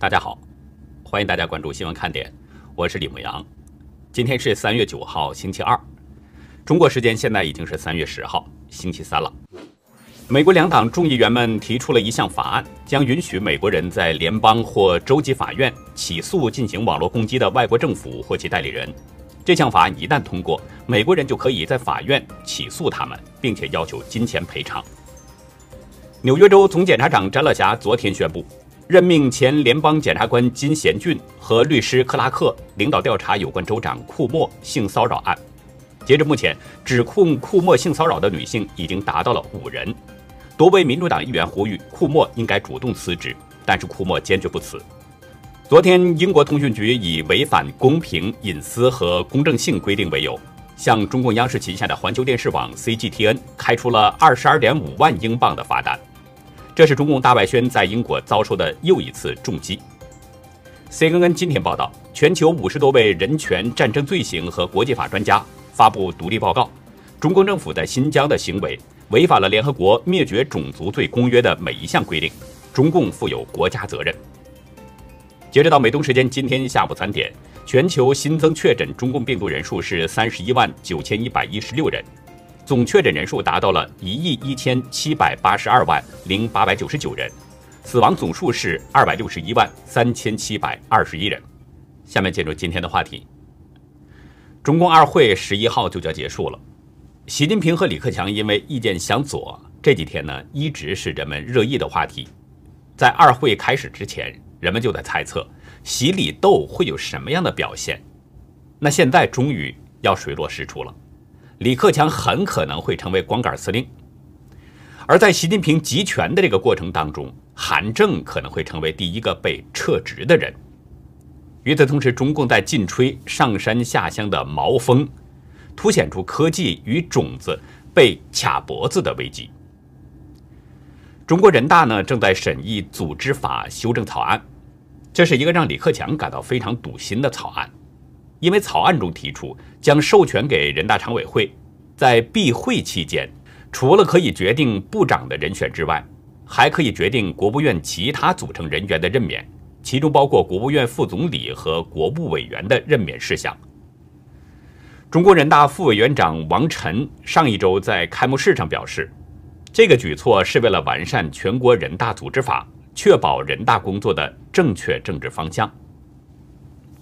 大家好，欢迎大家关注新闻看点，我是李牧阳。今天是三月九号，星期二，中国时间现在已经是三月十号，星期三了。美国两党众议员们提出了一项法案，将允许美国人在联邦或州级法院起诉进行网络攻击的外国政府或其代理人。这项法案一旦通过，美国人就可以在法院起诉他们，并且要求金钱赔偿。纽约州总检察长詹乐霞昨天宣布。任命前联邦检察官金贤俊和律师克拉克领导调查有关州长库莫性骚扰案。截至目前，指控库莫性骚扰的女性已经达到了五人。多位民主党议员呼吁库莫应该主动辞职，但是库莫坚决不辞。昨天，英国通讯局以违反公平、隐私和公正性规定为由，向中共央视旗下的环球电视网 CGTN 开出了二十二点五万英镑的罚单。这是中共大外宣在英国遭受的又一次重击。CNN 今天报道，全球五十多位人权、战争罪行和国际法专家发布独立报告，中共政府在新疆的行为违反了联合国灭绝种族罪公约的每一项规定，中共负有国家责任。截止到美东时间今天下午三点，全球新增确诊中共病毒人数是三十一万九千一百一十六人。总确诊人数达到了一亿一千七百八十二万零八百九十九人，死亡总数是二百六十一万三千七百二十一人。下面进入今天的话题。中共二会十一号就将结束了，习近平和李克强因为意见相左，这几天呢一直是人们热议的话题。在二会开始之前，人们就在猜测习李斗会有什么样的表现。那现在终于要水落石出了。李克强很可能会成为光杆司令，而在习近平集权的这个过程当中，韩正可能会成为第一个被撤职的人。与此同时，中共在劲吹上山下乡的毛风，凸显出科技与种子被卡脖子的危机。中国人大呢正在审议组织法修正草案，这是一个让李克强感到非常堵心的草案。因为草案中提出，将授权给人大常委会，在闭会期间，除了可以决定部长的人选之外，还可以决定国务院其他组成人员的任免，其中包括国务院副总理和国务委员的任免事项。中国人大副委员长王晨上一周在开幕式上表示，这个举措是为了完善全国人大组织法，确保人大工作的正确政治方向。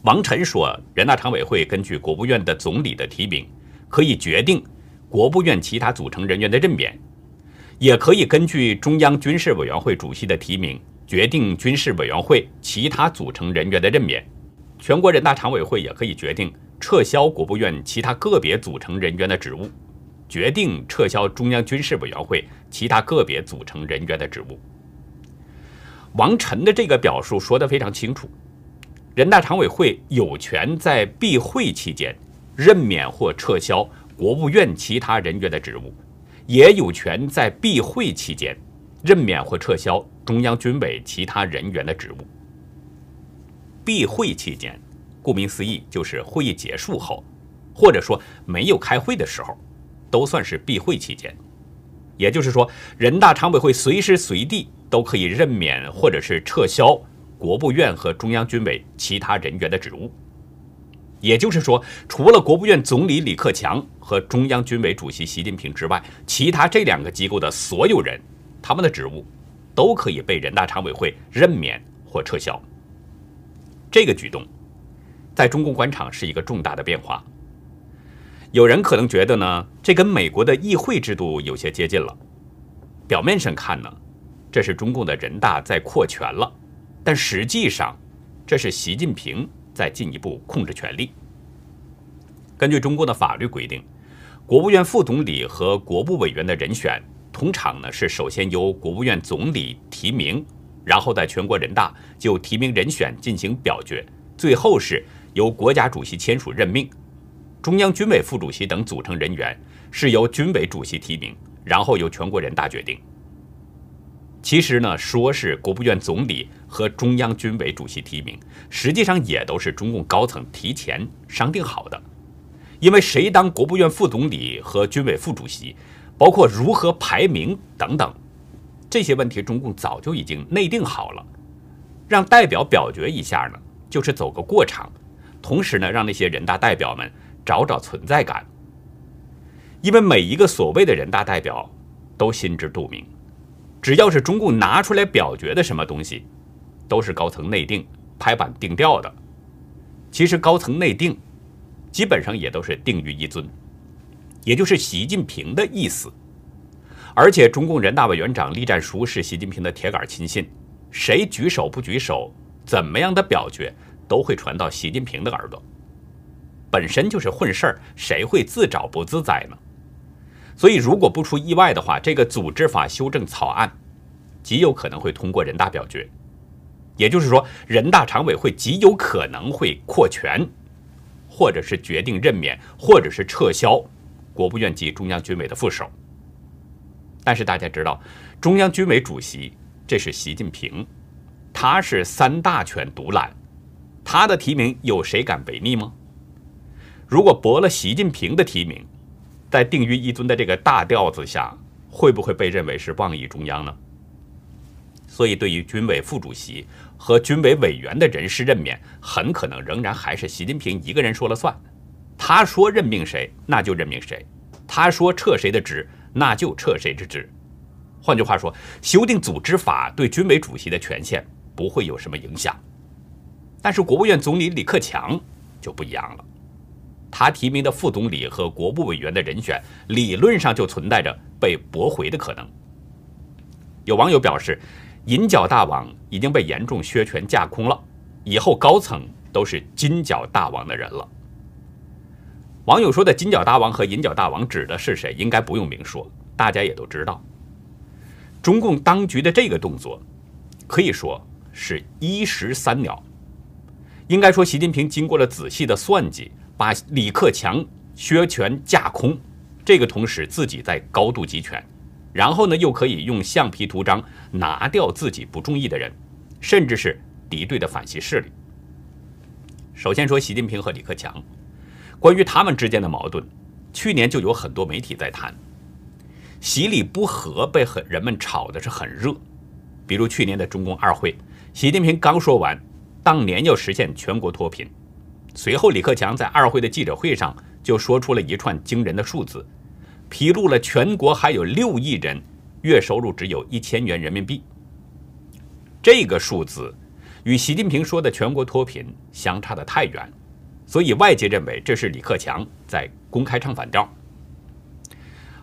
王晨说，人大常委会根据国务院的总理的提名，可以决定国务院其他组成人员的任免，也可以根据中央军事委员会主席的提名，决定军事委员会其他组成人员的任免。全国人大常委会也可以决定撤销国务院其他个别组成人员的职务，决定撤销中央军事委员会其他个别组成人员的职务。王晨的这个表述说得非常清楚。人大常委会有权在闭会期间任免或撤销国务院其他人员的职务，也有权在闭会期间任免或撤销中央军委其他人员的职务。闭会期间，顾名思义就是会议结束后，或者说没有开会的时候，都算是闭会期间。也就是说，人大常委会随时随地都可以任免或者是撤销。国务院和中央军委其他人员的职务，也就是说，除了国务院总理李克强和中央军委主席习近平之外，其他这两个机构的所有人，他们的职务都可以被人大常委会任免或撤销。这个举动，在中共官场是一个重大的变化。有人可能觉得呢，这跟美国的议会制度有些接近了。表面上看呢，这是中共的人大在扩权了。但实际上，这是习近平在进一步控制权力。根据中国的法律规定，国务院副总理和国务委员的人选，通常呢是首先由国务院总理提名，然后在全国人大就提名人选进行表决，最后是由国家主席签署任命。中央军委副主席等组成人员是由军委主席提名，然后由全国人大决定。其实呢，说是国务院总理和中央军委主席提名，实际上也都是中共高层提前商定好的。因为谁当国务院副总理和军委副主席，包括如何排名等等这些问题，中共早就已经内定好了。让代表表决一下呢，就是走个过场，同时呢，让那些人大代表们找找存在感。因为每一个所谓的人大代表都心知肚明，只要是中共拿出来表决的什么东西，都是高层内定、拍板定调的。其实高层内定，基本上也都是定于一尊，也就是习近平的意思。而且中共人大委员长栗战书是习近平的铁杆亲信，谁举手不举手，怎么样的表决，都会传到习近平的耳朵。本身就是混事儿，谁会自找不自在呢？所以，如果不出意外的话，这个组织法修正草案极有可能会通过人大表决。也就是说，人大常委会极有可能会扩权，或者是决定任免，或者是撤销国务院及中央军委的副手。但是大家知道，中央军委主席这是习近平，他是三大权独揽，他的提名有谁敢违逆吗？如果驳了习近平的提名，在定于一尊的这个大调子下，会不会被认为是妄议中央呢？所以，对于军委副主席和军委委员的人事任免，很可能仍然还是习近平一个人说了算。他说任命谁，那就任命谁；他说撤谁的职，那就撤谁之职。换句话说，修订组织法对军委主席的权限不会有什么影响。但是，国务院总理李克强就不一样了，他提名的副总理和国务委员的人选，理论上就存在着被驳回的可能。有网友表示。银角大王已经被严重削权架空了，以后高层都是金角大王的人了。网友说的金角大王和银角大王指的是谁？应该不用明说，大家也都知道。中共当局的这个动作，可以说是一石三鸟。应该说，习近平经过了仔细的算计，把李克强削权架空，这个同时自己在高度集权。然后呢，又可以用橡皮图章拿掉自己不中意的人，甚至是敌对的反习势力。首先说习近平和李克强，关于他们之间的矛盾，去年就有很多媒体在谈，习李不和被很人们炒的是很热。比如去年的中共二会，习近平刚说完当年要实现全国脱贫，随后李克强在二会的记者会上就说出了一串惊人的数字。披露了全国还有六亿人月收入只有一千元人民币，这个数字与习近平说的全国脱贫相差的太远，所以外界认为这是李克强在公开唱反调。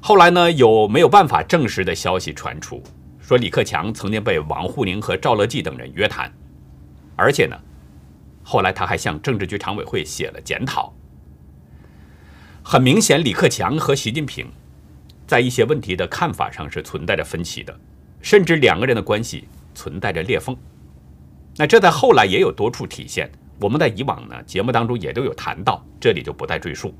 后来呢，有没有办法证实的消息传出，说李克强曾经被王沪宁和赵乐际等人约谈，而且呢，后来他还向政治局常委会写了检讨。很明显，李克强和习近平在一些问题的看法上是存在着分歧的，甚至两个人的关系存在着裂缝。那这在后来也有多处体现，我们在以往呢节目当中也都有谈到，这里就不再赘述。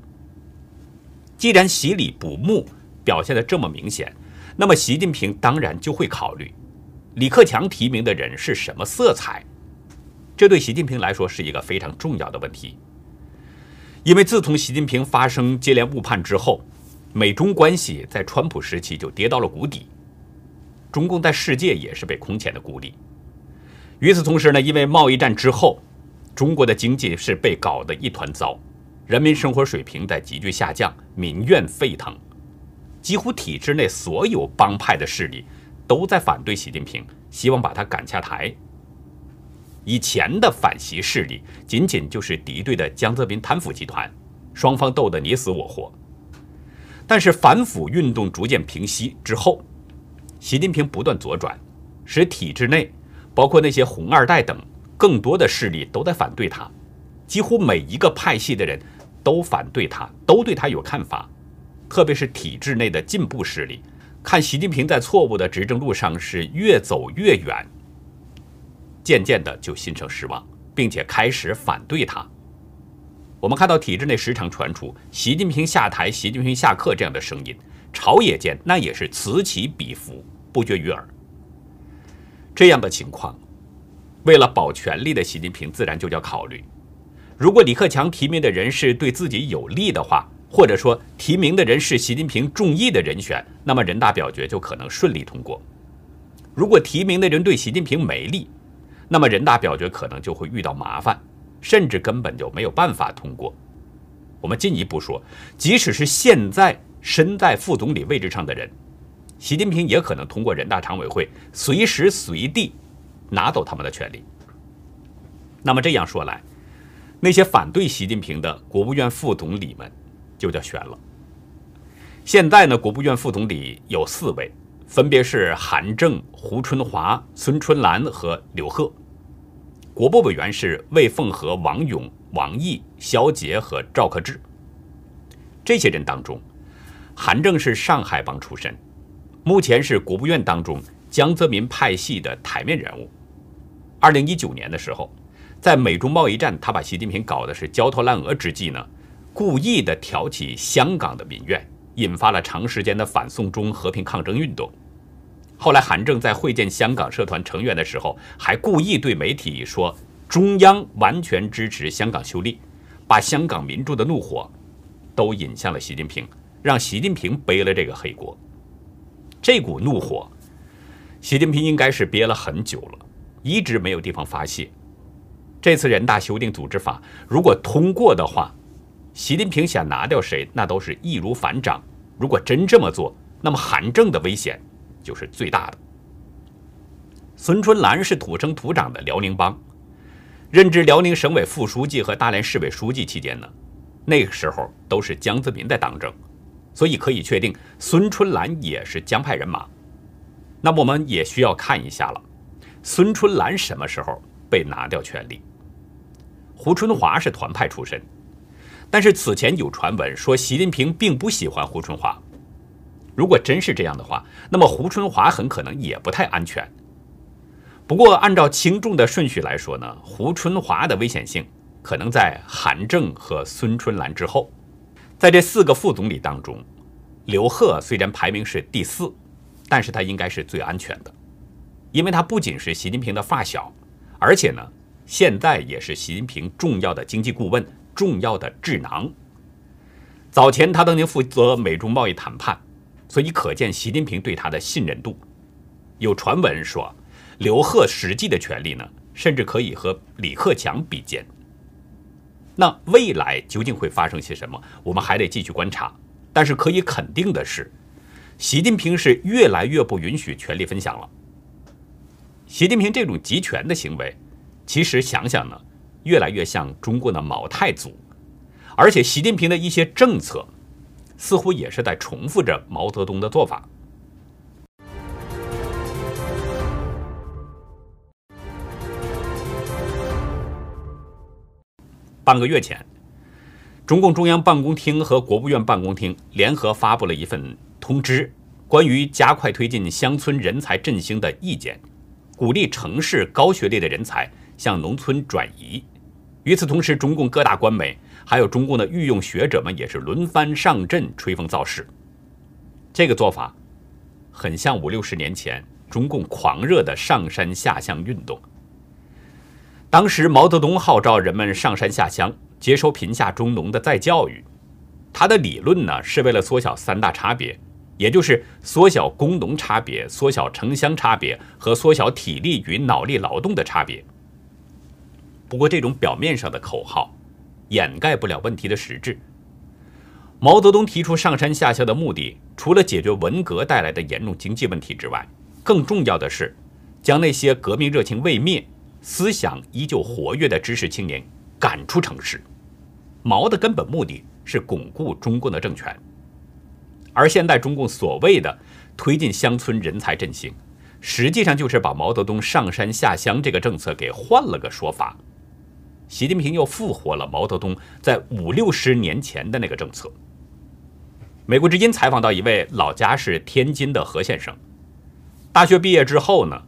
既然习李不睦表现的这么明显，那么习近平当然就会考虑李克强提名的人是什么色彩，这对习近平来说是一个非常重要的问题。因为自从习近平发生接连误判之后，美中关系在川普时期就跌到了谷底，中共在世界也是被空前的孤立。与此同时呢，因为贸易战之后，中国的经济是被搞得一团糟，人民生活水平在急剧下降，民怨沸腾，几乎体制内所有帮派的势力都在反对习近平，希望把他赶下台。以前的反习势力仅仅就是敌对的江泽民贪腐集团，双方斗得你死我活。但是反腐运动逐渐平息之后，习近平不断左转，使体制内包括那些红二代等更多的势力都在反对他，几乎每一个派系的人都反对他，都对他有看法。特别是体制内的进步势力，看习近平在错误的执政路上是越走越远。渐渐的就心生失望，并且开始反对他。我们看到体制内时常传出“习近平下台，习近平下课”这样的声音，朝野间那也是此起彼伏，不绝于耳。这样的情况，为了保权力的习近平自然就要考虑：如果李克强提名的人是对自己有利的话，或者说提名的人是习近平中意的人选，那么人大表决就可能顺利通过；如果提名的人对习近平没利，那么人大表决可能就会遇到麻烦，甚至根本就没有办法通过。我们进一步说，即使是现在身在副总理位置上的人，习近平也可能通过人大常委会随时随地拿走他们的权利。那么这样说来，那些反对习近平的国务院副总理们就叫悬了。现在呢，国务院副总理有四位。分别是韩正、胡春华、孙春兰和刘鹤，国部委员是魏凤和、王勇、王毅、肖捷和赵克志。这些人当中，韩正是上海帮出身，目前是国务院当中江泽民派系的台面人物。二零一九年的时候，在美中贸易战他把习近平搞的是焦头烂额之际呢，故意的挑起香港的民怨。引发了长时间的反送中和平抗争运动。后来，韩正在会见香港社团成员的时候，还故意对媒体说：“中央完全支持香港修例”，把香港民众的怒火都引向了习近平，让习近平背了这个黑锅。这股怒火，习近平应该是憋了很久了，一直没有地方发泄。这次人大修订组织法如果通过的话，习近平想拿掉谁，那都是易如反掌。如果真这么做，那么韩正的危险就是最大的。孙春兰是土生土长的辽宁帮，任职辽宁省委副书记和大连市委书记期间呢，那个时候都是江泽民在当政，所以可以确定孙春兰也是江派人马。那么我们也需要看一下了，孙春兰什么时候被拿掉权力？胡春华是团派出身。但是此前有传闻说，习近平并不喜欢胡春华。如果真是这样的话，那么胡春华很可能也不太安全。不过，按照轻重的顺序来说呢，胡春华的危险性可能在韩正和孙春兰之后。在这四个副总理当中，刘鹤虽然排名是第四，但是他应该是最安全的，因为他不仅是习近平的发小，而且呢，现在也是习近平重要的经济顾问。重要的智囊。早前他曾经负责美中贸易谈判，所以可见习近平对他的信任度。有传闻说，刘鹤实际的权力呢，甚至可以和李克强比肩。那未来究竟会发生些什么，我们还得继续观察。但是可以肯定的是，习近平是越来越不允许权力分享了。习近平这种集权的行为，其实想想呢。越来越像中国的毛太祖，而且习近平的一些政策似乎也是在重复着毛泽东的做法。半个月前，中共中央办公厅和国务院办公厅联合发布了一份通知，关于加快推进乡村人才振兴的意见，鼓励城市高学历的人才向农村转移。与此同时，中共各大官媒还有中共的御用学者们也是轮番上阵吹风造势。这个做法很像五六十年前中共狂热的上山下乡运动。当时毛泽东号召人们上山下乡，接受贫下中农的再教育。他的理论呢，是为了缩小三大差别，也就是缩小工农差别、缩小城乡差别和缩小体力与脑力劳动的差别。不过，这种表面上的口号，掩盖不了问题的实质。毛泽东提出上山下乡的目的，除了解决文革带来的严重经济问题之外，更重要的是将那些革命热情未灭、思想依旧活跃的知识青年赶出城市。毛的根本目的是巩固中共的政权，而现在中共所谓的推进乡村人才振兴，实际上就是把毛泽东上山下乡这个政策给换了个说法。习近平又复活了毛泽东在五六十年前的那个政策。美国之音采访到一位老家是天津的何先生，大学毕业之后呢，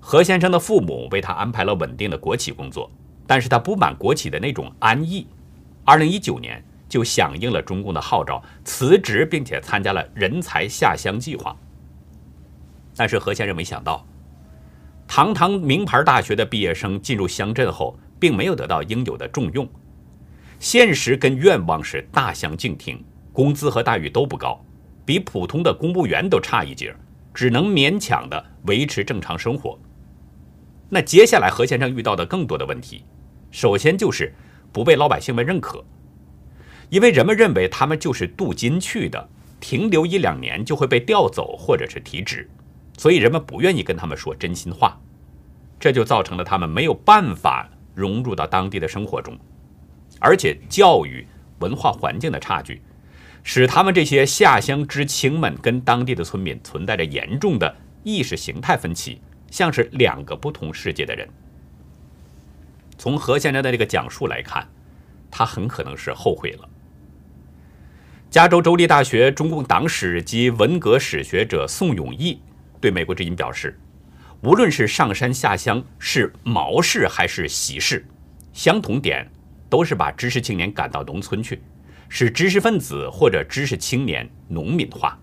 何先生的父母为他安排了稳定的国企工作，但是他不满国企的那种安逸，二零一九年就响应了中共的号召，辞职并且参加了人才下乡计划。但是何先生没想到，堂堂名牌大学的毕业生进入乡镇后。并没有得到应有的重用，现实跟愿望是大相径庭，工资和待遇都不高，比普通的公务员都差一截，只能勉强的维持正常生活。那接下来何先生遇到的更多的问题，首先就是不被老百姓们认可，因为人们认为他们就是镀金去的，停留一两年就会被调走或者是提职，所以人们不愿意跟他们说真心话，这就造成了他们没有办法融入到当地的生活中，而且教育文化环境的差距，使他们这些下乡知青们跟当地的村民存在着严重的意识形态分歧。像是两个不同世界的人。从何先生的这个讲述来看，他很可能是后悔了。加州州立大学中共党史及文革史学者宋永毅对美国之音表示：“无论是上山下乡是毛氏还是习氏，相同点都是把知识青年赶到农村去，使知识分子或者知识青年农民化。”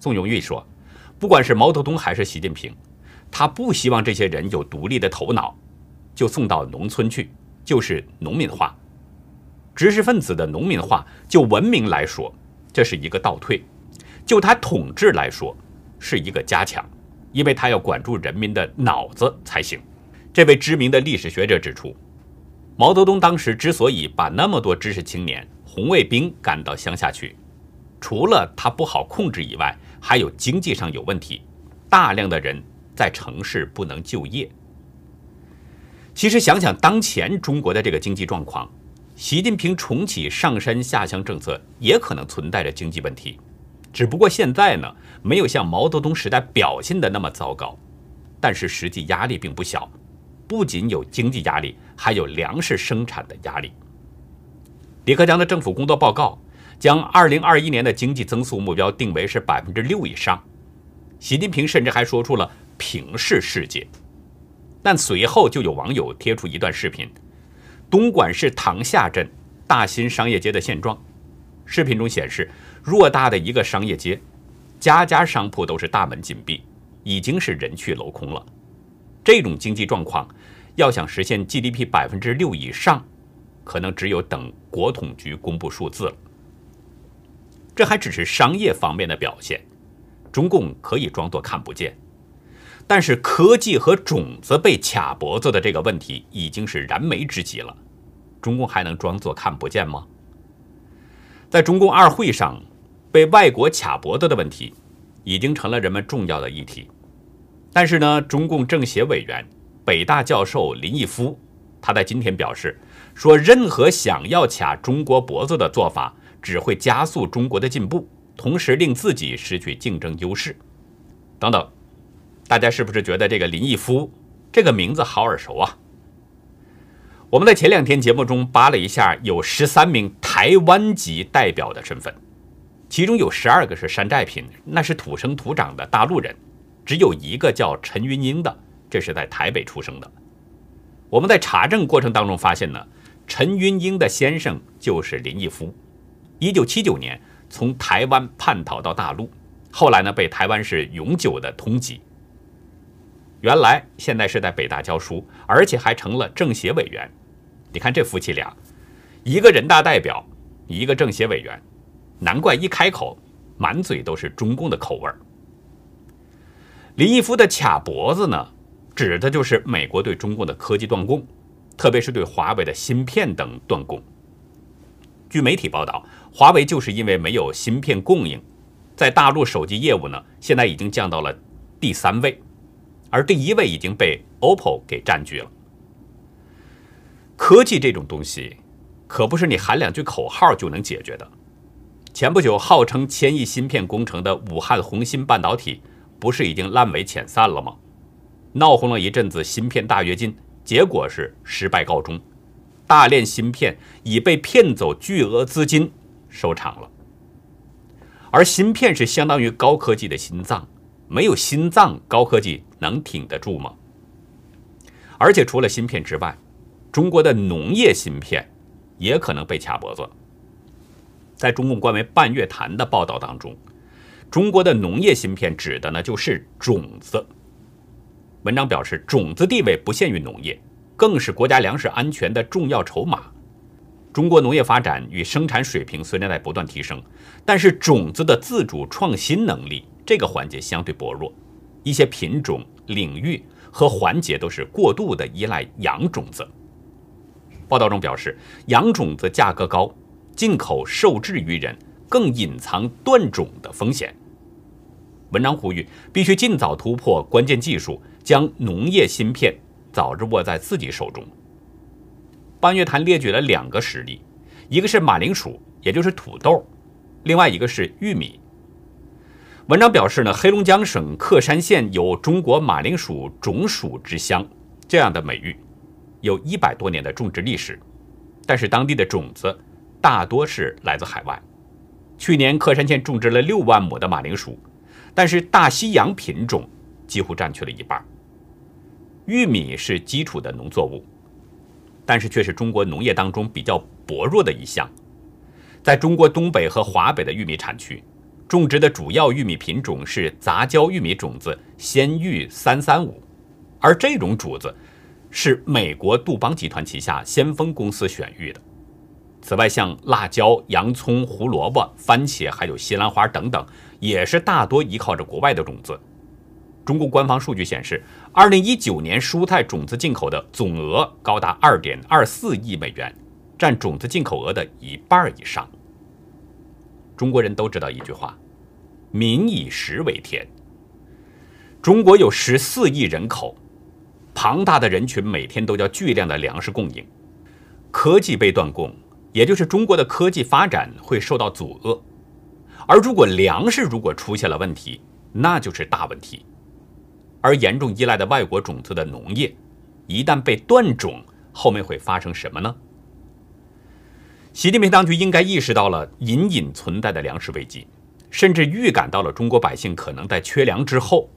宋永玉说：“不管是毛泽东还是习近平。”他不希望这些人有独立的头脑，就送到农村去，就是农民化。知识分子的农民化，就文明来说，这是一个倒退；就他统治来说，是一个加强，因为他要管住人民的脑子才行。这位知名的历史学者指出，毛泽东当时之所以把那么多知识青年、红卫兵赶到乡下去，除了他不好控制以外，还有经济上有问题，大量的人。在城市不能就业。其实想想当前中国的这个经济状况，习近平重启上山下乡政策也可能存在着经济问题，只不过现在呢没有像毛泽东时代表现的那么糟糕，但是实际压力并不小，不仅有经济压力，还有粮食生产的压力。李克强的政府工作报告将二零二一年的经济增速目标定为是百分之六以上，习近平甚至还说出了。平视世界，但随后就有网友贴出一段视频，东莞市塘厦镇大新商业街的现状。视频中显示，偌大的一个商业街，家家商铺都是大门紧闭，已经是人去楼空了。这种经济状况，要想实现 GDP 百分之六以上，可能只有等国统局公布数字了。这还只是商业方面的表现，中共可以装作看不见。但是科技和种子被卡脖子的这个问题已经是燃眉之急了，中共还能装作看不见吗？在中共二会上，被外国卡脖子的问题已经成了人们重要的议题。但是呢，中共政协委员、北大教授林毅夫，他在今天表示说，任何想要卡中国脖子的做法，只会加速中国的进步，同时令自己失去竞争优势，等等。大家是不是觉得这个林毅夫这个名字好耳熟啊？我们在前两天节目中扒了一下，有十三名台湾籍代表的身份，其中有十二个是山寨品，那是土生土长的大陆人，只有一个叫陈云英的，这是在台北出生的。我们在查证过程当中发现呢，陈云英的先生就是林毅夫，一九七九年从台湾叛逃到大陆，后来呢被台湾是永久的通缉。原来现在是在北大教书，而且还成了政协委员。你看这夫妻俩，一个人大代表，一个政协委员，难怪一开口满嘴都是中共的口味儿。林毅夫的卡脖子呢，指的就是美国对中共的科技断供，特别是对华为的芯片等断供。据媒体报道，华为就是因为没有芯片供应，在大陆手机业务呢，现在已经降到了第三位。而第一位已经被 OPPO 给占据了。科技这种东西，可不是你喊两句口号就能解决的。前不久，号称千亿芯片工程的武汉宏芯半导体，不是已经烂尾遣散了吗？闹哄了一阵子芯片大跃进，结果是失败告终，大炼芯片已被骗走巨额资金收场了。而芯片是相当于高科技的心脏。没有心脏，高科技能挺得住吗？而且除了芯片之外，中国的农业芯片也可能被卡脖子。在中共官媒《半月谈》的报道当中，中国的农业芯片指的呢就是种子。文章表示，种子地位不限于农业，更是国家粮食安全的重要筹码。中国农业发展与生产水平虽然在不断提升，但是种子的自主创新能力。这个环节相对薄弱，一些品种、领域和环节都是过度的依赖洋种子。报道中表示，洋种子价格高，进口受制于人，更隐藏断种的风险。文章呼吁，必须尽早突破关键技术，将农业芯片早日握在自己手中。半月谈列举了两个实例，一个是马铃薯，也就是土豆，另外一个是玉米。文章表示呢，黑龙江省克山县有“中国马铃薯种属之乡”这样的美誉，有一百多年的种植历史，但是当地的种子大多是来自海外。去年克山县种植了六万亩的马铃薯，但是大西洋品种几乎占去了一半。玉米是基础的农作物，但是却是中国农业当中比较薄弱的一项，在中国东北和华北的玉米产区。种植的主要玉米品种是杂交玉米种子鲜玉三三五，而这种主子是美国杜邦集团旗下先锋公司选育的。此外，像辣椒、洋葱、胡萝卜、番茄，还有西兰花等等，也是大多依靠着国外的种子。中国官方数据显示，二零一九年蔬菜种子进口的总额高达二点二四亿美元，占种子进口额的一半以上。中国人都知道一句话：“民以食为天。”中国有十四亿人口，庞大的人群每天都要巨量的粮食供应。科技被断供，也就是中国的科技发展会受到阻遏。而如果粮食如果出现了问题，那就是大问题。而严重依赖的外国种子的农业，一旦被断种，后面会发生什么呢？习近平当局应该意识到了隐隐存在的粮食危机，甚至预感到了中国百姓可能在缺粮之后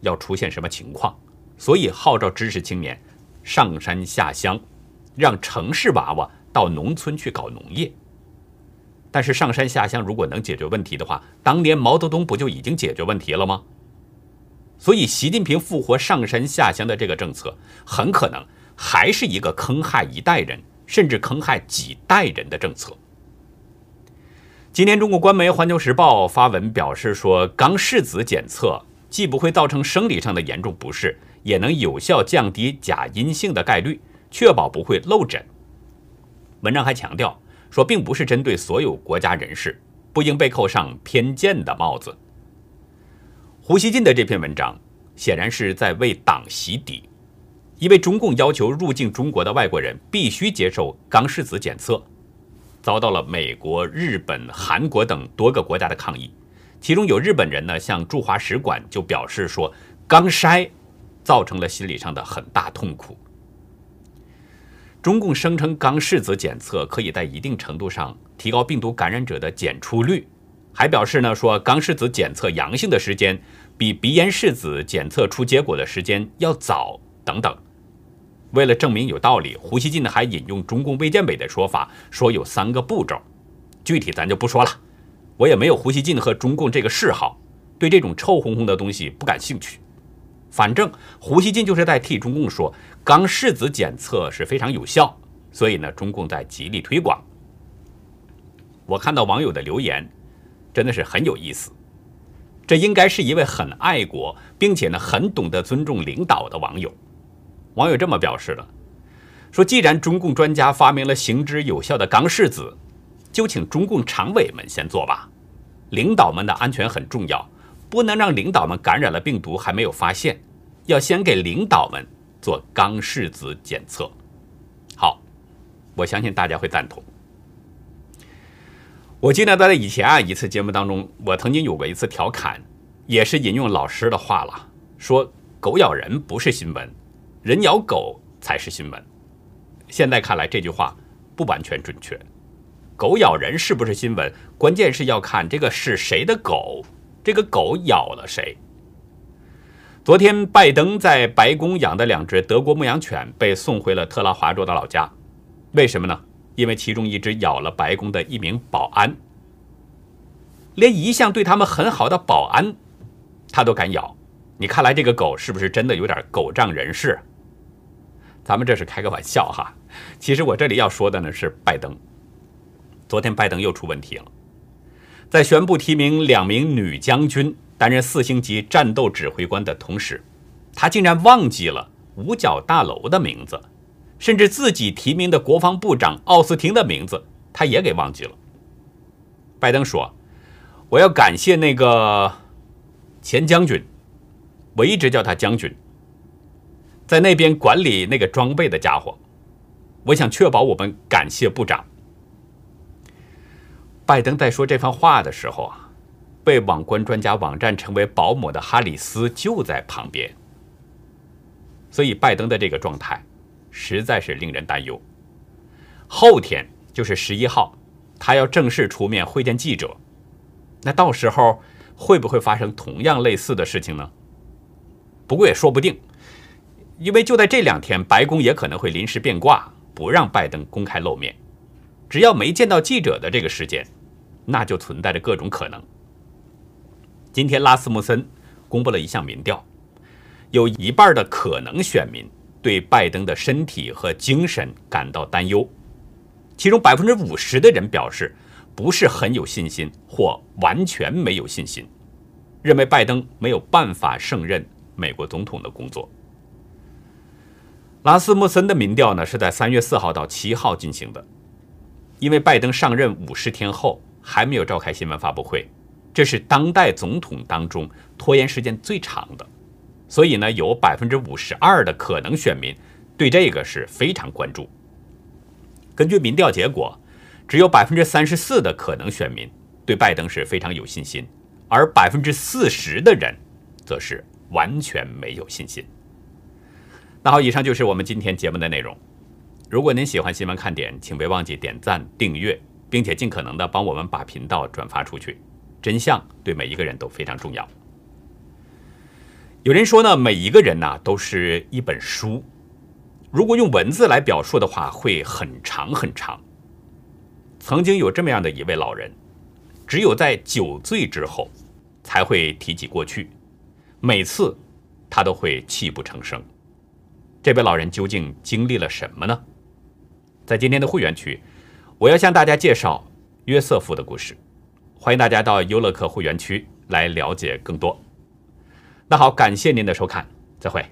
要出现什么情况，所以号召知识青年上山下乡，让城市娃娃到农村去搞农业。但是上山下乡如果能解决问题的话，当年毛泽东不就已经解决问题了吗？所以习近平复活上山下乡的这个政策，很可能还是一个坑害一代人。甚至坑害几代人的政策。今天，中国官媒《环球时报》发文表示说，肛拭子检测既不会造成生理上的严重不适，也能有效降低假阴性的概率，确保不会漏诊。文章还强调说，并不是针对所有国家人士，不应被扣上偏见的帽子。胡锡进的这篇文章显然是在为党洗底。因为中共要求入境中国的外国人必须接受肛拭子检测，遭到了美国、日本、韩国等多个国家的抗议。其中有日本人呢，向驻华使馆就表示说，肛筛造成了心理上的很大痛苦。中共声称肛拭子检测可以在一定程度上提高病毒感染者的检出率，还表示呢，说肛拭子检测阳性的时间比鼻咽拭子检测出结果的时间要早，等等。为了证明有道理，胡锡进呢还引用中共卫健委的说法，说有三个步骤，具体咱就不说了。我也没有胡锡进和中共这个嗜好，对这种臭烘烘的东西不感兴趣。反正胡锡进就是在替中共说，肛拭子检测是非常有效，所以呢，中共在极力推广。我看到网友的留言，真的是很有意思。这应该是一位很爱国，并且呢很懂得尊重领导的网友。网友这么表示了，说既然中共专家发明了行之有效的肛拭子，就请中共常委们先做吧。领导们的安全很重要，不能让领导们感染了病毒还没有发现，要先给领导们做肛拭子检测。好，我相信大家会赞同。我记得在以前啊一次节目当中，我曾经有过一次调侃，也是引用老师的话了，说狗咬人不是新闻。人咬狗才是新闻。现在看来，这句话不完全准确。狗咬人是不是新闻？关键是要看这个是谁的狗，这个狗咬了谁。昨天，拜登在白宫养的两只德国牧羊犬被送回了特拉华州的老家。为什么呢？因为其中一只咬了白宫的一名保安。连一向对他们很好的保安，他都敢咬。你看来这个狗是不是真的有点狗仗人势？咱们这是开个玩笑哈，其实我这里要说的呢是拜登。昨天拜登又出问题了，在宣布提名两名女将军担任四星级战斗指挥官的同时，他竟然忘记了五角大楼的名字，甚至自己提名的国防部长奥斯汀的名字，他也给忘记了。拜登说：“我要感谢那个前将军，我一直叫他将军，在那边管理那个装备的家伙。我想确保我们感谢部长。”拜登在说这番话的时候啊，被网关专家网站称为保姆的哈里斯就在旁边。所以，拜登的这个状态实在是令人担忧。后天就是十一号，他要正式出面会见记者。那到时候会不会发生同样类似的事情呢？不过也说不定，因为就在这两天，白宫也可能会临时变卦，不让拜登公开露面。只要没见到记者的这个时间，那就存在着各种可能。今天，拉斯穆森公布了一项民调。有一半的可能选民对拜登的身体和精神感到担忧，其中百分之五十的人表示不是很有信心或完全没有信心，认为拜登没有办法胜任美国总统的工作。拉斯穆森的民调呢是在三月四号到七号进行的，因为拜登上任五十天后还没有召开新闻发布会，这是当代总统当中拖延时间最长的。所以呢，有百分之五十二的可能选民对这个是非常关注。根据民调结果，只有百分之三十四的可能选民对拜登是非常有信心，而百分之四十的人则是完全没有信心。那好，以上就是我们今天节目的内容。如果您喜欢新闻看点，请别忘记点赞、订阅，并且尽可能的帮我们把频道转发出去。真相对每一个人都非常重要。有人说呢，每一个人呢都是一本书，如果用文字来表述的话，会很长很长。曾经有这么样的一位老人，只有在酒醉之后才会提起过去，每次他都会泣不成声。这位老人究竟经历了什么呢？在今天的会员区，我要向大家介绍约瑟夫的故事，欢迎大家到优乐客会员区来了解更多。那好，感谢您的收看，再会。